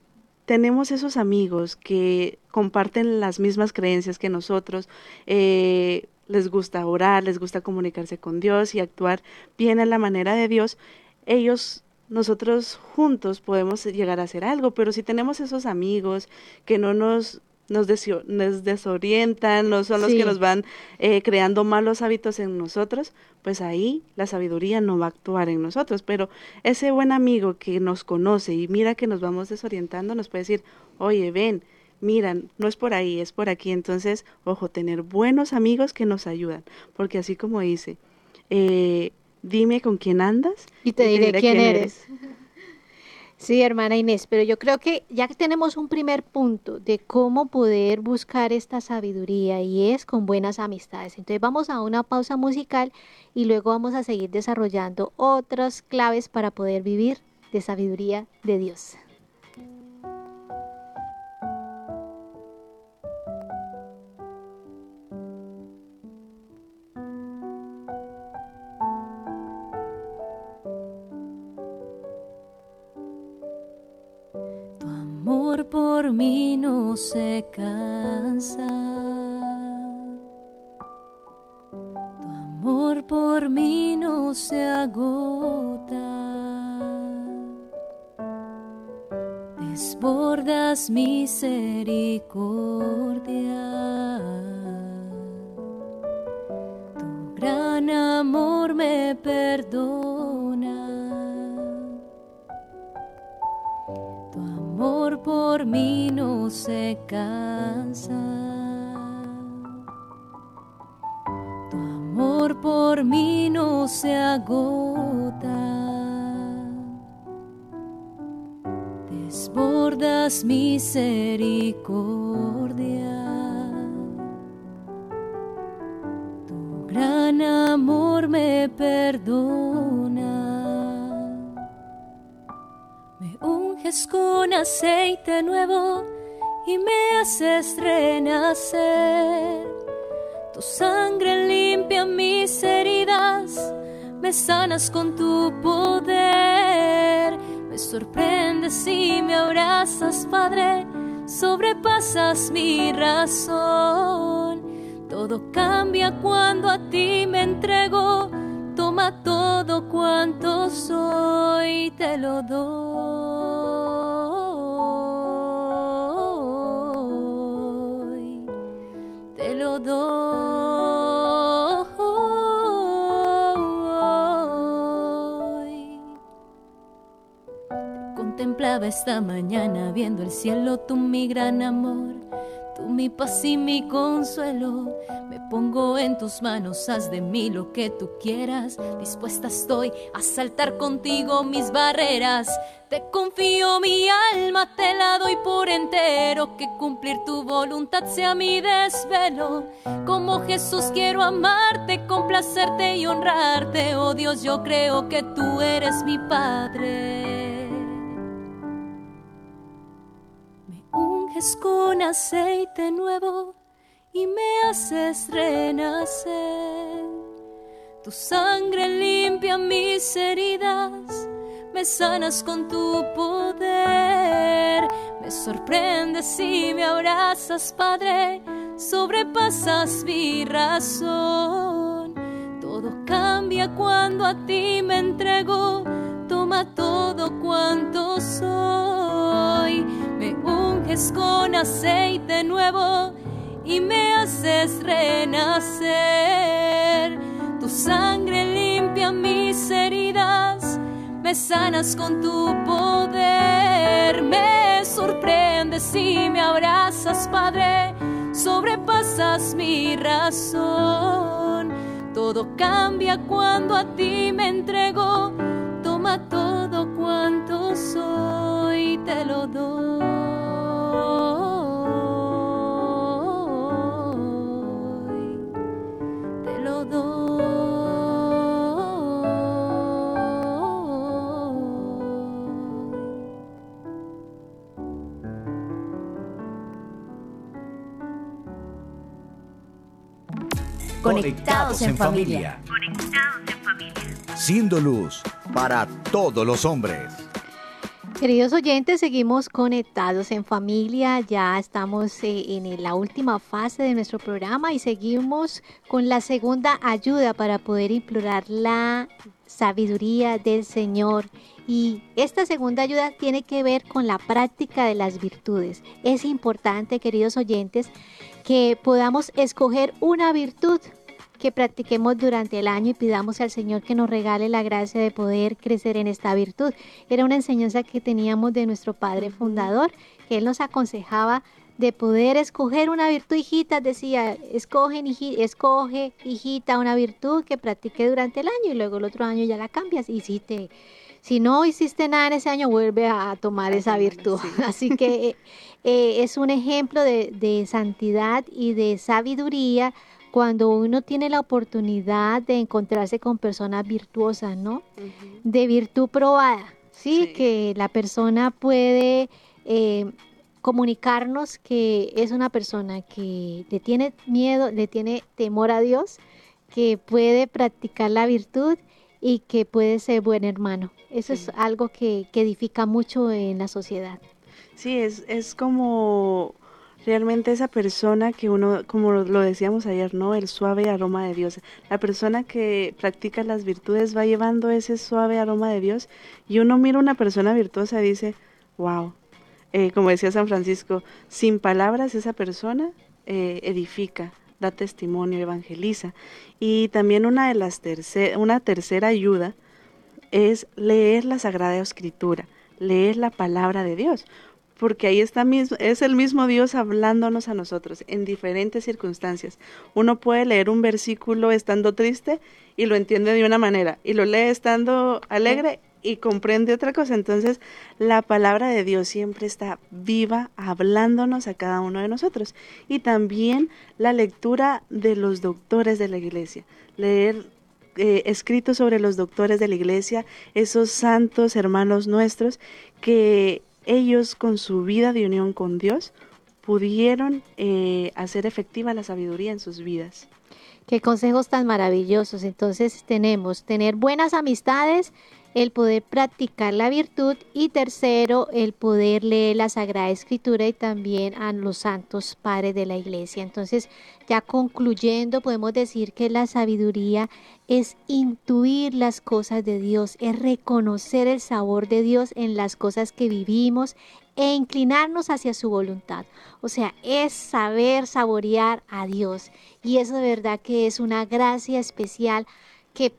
tenemos esos amigos que comparten las mismas creencias que nosotros, eh, les gusta orar, les gusta comunicarse con Dios y actuar bien a la manera de Dios, ellos nosotros juntos podemos llegar a hacer algo, pero si tenemos esos amigos que no nos nos, desorientan, no son los que nos van eh, creando malos hábitos en nosotros, pues ahí la sabiduría no va a actuar en nosotros. Pero ese buen amigo que nos conoce y mira que nos vamos desorientando, nos puede decir, oye, ven, miran, no es por ahí, es por aquí. Entonces, ojo, tener buenos amigos que nos ayudan, porque así como dice, eh, dime con quién andas y te, diré, quién, eres. <laughs> Sí, hermana Inés, pero yo creo que ya que tenemos un primer punto de cómo poder buscar esta sabiduría y es con buenas amistades. Entonces vamos a una pausa musical y luego vamos a seguir desarrollando otras claves para poder vivir de sabiduría de Dios. Se cansa. Tu amor por mí no se agota. Desbordas misericordia. Tu amor por mí no se agota. Desbordas misericordia. Tu gran amor me perdona. con aceite nuevo y me haces renacer. Tu sangre limpia mis heridas, me sanas con tu poder. Me sorprendes y me abrazas, Padre, sobrepasas mi razón. Todo cambia cuando a ti me entrego. Toma todo cuanto soy, te lo doy. Esta mañana viendo el cielo, tú mi gran amor, tú mi paz y mi consuelo. Me pongo en tus manos, haz de mí lo que tú quieras. Dispuesta estoy a saltar contigo mis barreras. Te confío mi alma, te la doy por entero. Que cumplir tu voluntad sea mi desvelo. Como Jesús quiero amarte, complacerte y honrarte. Oh Dios, yo creo que tú eres mi Padre. Unges con aceite nuevo y me haces renacer. Tu sangre limpia mis heridas me sanas con tu poder, me sorprendes y me abrazas, Padre, sobrepasas mi razón. Todo cambia cuando a ti me entrego, toma todo cuanto soy. Unges con aceite nuevo y me haces renacer. Tu sangre limpia mis heridas me sanas con tu poder, me sorprendes y me abrazas, Padre, sobrepasas mi razón. Todo cambia cuando a ti me entrego, toma todo cuanto soy, te lo doy. Conectados en familia. Conectados en familia. Siendo luz para todos los hombres. Queridos oyentes, seguimos conectados en familia, ya estamos eh, en la última fase de nuestro programa y seguimos con la segunda ayuda para poder implorar la sabiduría del Señor. Y esta segunda ayuda tiene que ver con la práctica de las virtudes. Es importante, queridos oyentes, que podamos escoger una virtud que practiquemos durante el año y pidamos al Señor que nos regale la gracia de poder crecer en esta virtud. Era una enseñanza que teníamos de nuestro Padre Fundador, que Él nos aconsejaba de poder escoger una virtud, hijita, decía, escoge, escoge, hijita, una virtud que practique durante el año y luego el otro año ya la cambias. Y si te, si no hiciste nada en ese año, vuelve a tomar esa virtud. <laughs> Así que eh, es un ejemplo de, de santidad y de sabiduría cuando uno tiene la oportunidad de encontrarse con personas virtuosas, ¿no? De virtud probada, ¿sí? Que la persona puede eh, comunicarnos que es una persona que le tiene miedo, le tiene temor a Dios, que puede practicar la virtud y que puede ser buen hermano. Eso es algo que, que, edifica mucho en la sociedad. Sí, es, es como realmente esa persona que uno, como lo decíamos ayer, ¿no? El suave aroma de Dios. La persona que practica las virtudes va llevando ese suave aroma de Dios y uno mira una persona virtuosa y dice, wow, eh, como decía San Francisco, sin palabras esa persona eh, edifica, da testimonio, evangeliza. Y también una de las tercer, una tercera ayuda es leer la Sagrada Escritura, leer la palabra de Dios porque ahí está mismo, es el mismo Dios hablándonos a nosotros en diferentes circunstancias. Uno puede leer un versículo estando triste y lo entiende de una manera, y lo lee estando alegre y comprende otra cosa. Entonces, la palabra de Dios siempre está viva, hablándonos a cada uno de nosotros. Y también la lectura de los doctores de la iglesia, leer eh, escritos sobre los doctores de la iglesia, esos santos hermanos nuestros que ellos con su vida de unión con Dios pudieron eh, hacer efectiva la sabiduría en sus vidas. Qué consejos tan maravillosos. Entonces tenemos tener buenas amistades, el poder practicar la virtud y tercero, el poder leer la Sagrada Escritura y también a los santos padres de la iglesia. Entonces, ya concluyendo, podemos decir que la sabiduría es intuir las cosas de Dios, es reconocer el sabor de Dios en las cosas que vivimos e inclinarnos hacia su voluntad. O sea, es saber saborear a Dios. Y eso de verdad que es una gracia especial que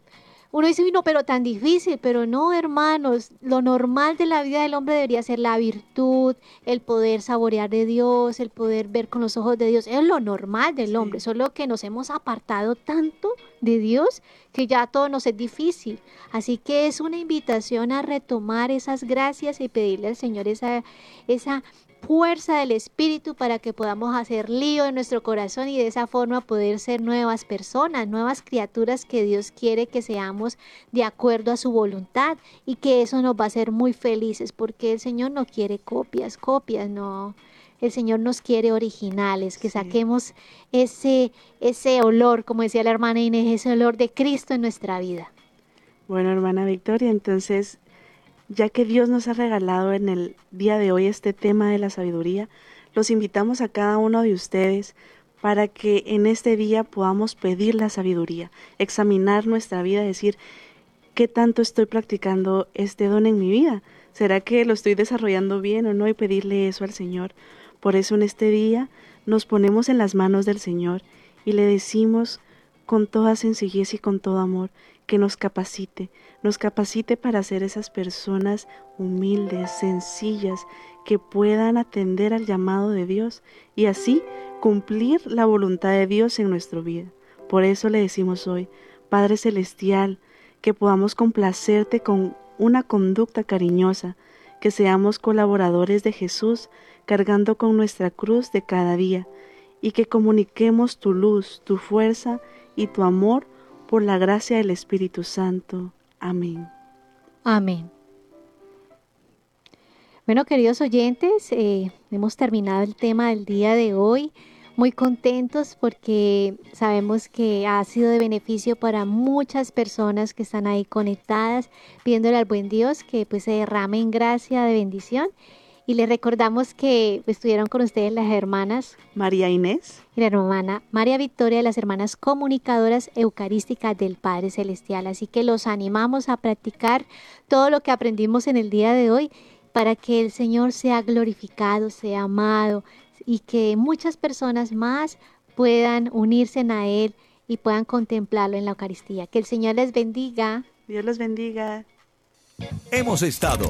uno dice, no, pero tan difícil, pero no, hermanos, lo normal de la vida del hombre debería ser la virtud, el poder saborear de Dios, el poder ver con los ojos de Dios, es lo normal del hombre, solo que nos hemos apartado tanto de Dios que ya todo nos es difícil. Así que es una invitación a retomar esas gracias y pedirle al Señor esa, esa fuerza del Espíritu para que podamos hacer lío en nuestro corazón y de esa forma poder ser nuevas personas, nuevas criaturas que Dios quiere que seamos de acuerdo a su voluntad y que eso nos va a hacer muy felices porque el Señor no quiere copias, copias, no. El Señor nos quiere originales, que saquemos ese, ese olor, como decía la hermana Inés, ese olor de Cristo en nuestra vida. Bueno, hermana Victoria, entonces ya que Dios nos ha regalado en el día de hoy este tema de la sabiduría, los invitamos a cada uno de ustedes para que en este día podamos pedir la sabiduría, examinar nuestra vida, decir, ¿qué tanto estoy practicando este don en mi vida? ¿Será que lo estoy desarrollando bien o no? Y pedirle eso al Señor. Por eso en este día nos ponemos en las manos del Señor y le decimos con toda sencillez y con todo amor, que nos capacite, nos capacite para ser esas personas humildes, sencillas, que puedan atender al llamado de Dios y así cumplir la voluntad de Dios en nuestra vida. Por eso le decimos hoy, Padre Celestial, que podamos complacerte con una conducta cariñosa, que seamos colaboradores de Jesús, cargando con nuestra cruz de cada día, y que comuniquemos tu luz, tu fuerza y tu amor por la gracia del Espíritu Santo. Amén. Amén. Bueno, queridos oyentes, eh, hemos terminado el tema del día de hoy. muy contentos porque sabemos que ha sido de beneficio para muchas personas que están ahí conectadas, pidiéndole al buen Dios que pues se derrame en gracia de bendición. Y les recordamos que estuvieron con ustedes las hermanas María Inés y la hermana María Victoria de las hermanas comunicadoras eucarísticas del Padre Celestial. Así que los animamos a practicar todo lo que aprendimos en el día de hoy para que el Señor sea glorificado, sea amado y que muchas personas más puedan unirse a Él y puedan contemplarlo en la Eucaristía. Que el Señor les bendiga. Dios los bendiga. Hemos estado